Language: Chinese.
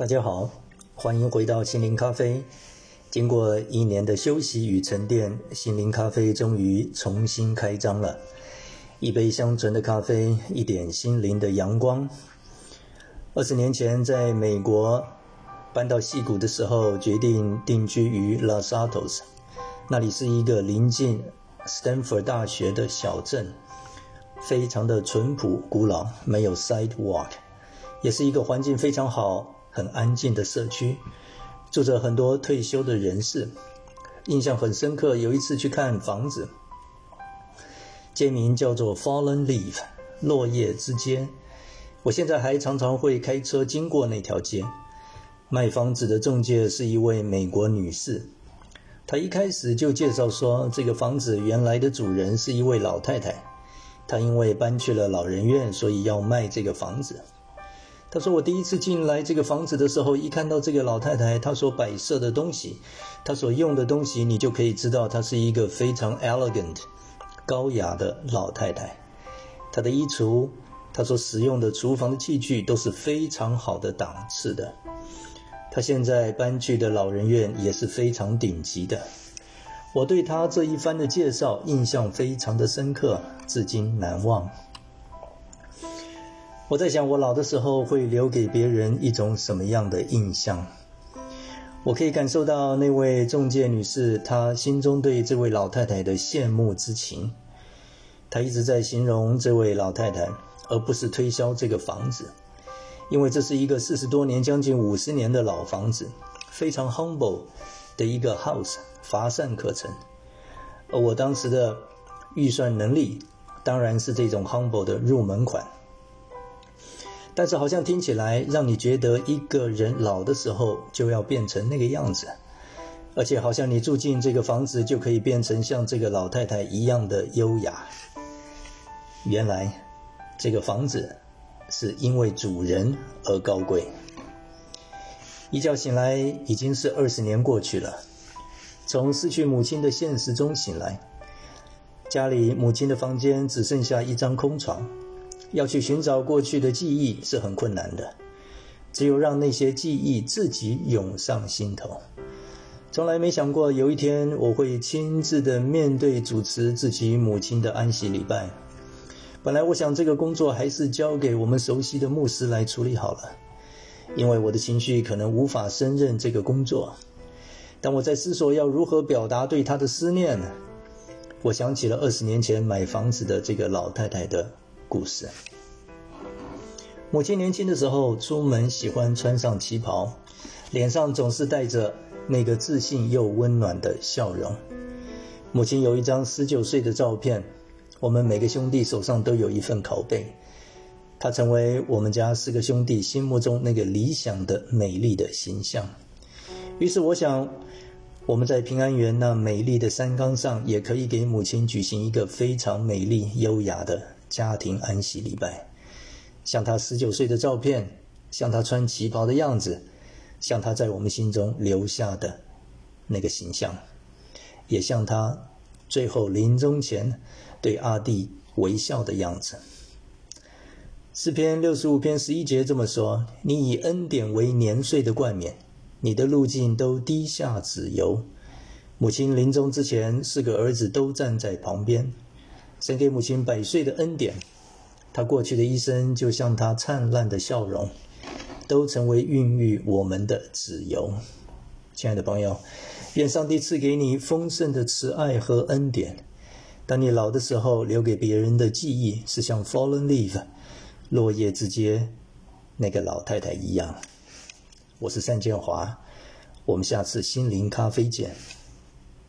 大家好，欢迎回到心灵咖啡。经过一年的休息与沉淀，心灵咖啡终于重新开张了。一杯香醇的咖啡，一点心灵的阳光。二十年前在美国搬到西谷的时候，决定定居于 Los Altos，那里是一个临近 Stanford 大学的小镇，非常的淳朴古老，没有 sidewalk，也是一个环境非常好。很安静的社区，住着很多退休的人士。印象很深刻，有一次去看房子，街名叫做 Fallen Leaf，落叶之街。我现在还常常会开车经过那条街。卖房子的中介是一位美国女士，她一开始就介绍说，这个房子原来的主人是一位老太太，她因为搬去了老人院，所以要卖这个房子。他说：“我第一次进来这个房子的时候，一看到这个老太太，她所摆设的东西，她所用的东西，你就可以知道她是一个非常 elegant、高雅的老太太。她的衣橱，她所使用的厨房的器具都是非常好的档次的。她现在搬去的老人院也是非常顶级的。我对她这一番的介绍印象非常的深刻，至今难忘。”我在想，我老的时候会留给别人一种什么样的印象？我可以感受到那位中介女士她心中对这位老太太的羡慕之情。她一直在形容这位老太太，而不是推销这个房子，因为这是一个四十多年、将近五十年的老房子，非常 humble 的一个 house，乏善可陈。而我当时的预算能力，当然是这种 humble 的入门款。但是好像听起来让你觉得一个人老的时候就要变成那个样子，而且好像你住进这个房子就可以变成像这个老太太一样的优雅。原来，这个房子是因为主人而高贵。一觉醒来已经是二十年过去了，从失去母亲的现实中醒来，家里母亲的房间只剩下一张空床。要去寻找过去的记忆是很困难的，只有让那些记忆自己涌上心头。从来没想过有一天我会亲自的面对主持自己母亲的安息礼拜。本来我想这个工作还是交给我们熟悉的牧师来处理好了，因为我的情绪可能无法胜任这个工作。当我在思索要如何表达对他的思念，我想起了二十年前买房子的这个老太太的。故事。母亲年轻的时候出门喜欢穿上旗袍，脸上总是带着那个自信又温暖的笑容。母亲有一张十九岁的照片，我们每个兄弟手上都有一份拷贝。她成为我们家四个兄弟心目中那个理想的美丽的形象。于是我想，我们在平安园那美丽的山岗上，也可以给母亲举行一个非常美丽优雅的。家庭安息礼拜，像他十九岁的照片，像他穿旗袍的样子，像他在我们心中留下的那个形象，也像他最后临终前对阿弟微笑的样子。诗篇六十五篇十一节这么说：“你以恩典为年岁的冠冕，你的路径都低下子油。”母亲临终之前，四个儿子都站在旁边。神给母亲百岁的恩典，她过去的一生就像她灿烂的笑容，都成为孕育我们的子由。亲爱的朋友，愿上帝赐给你丰盛的慈爱和恩典。当你老的时候，留给别人的记忆是像 fallen leaf 落叶之间那个老太太一样。我是单建华，我们下次心灵咖啡见。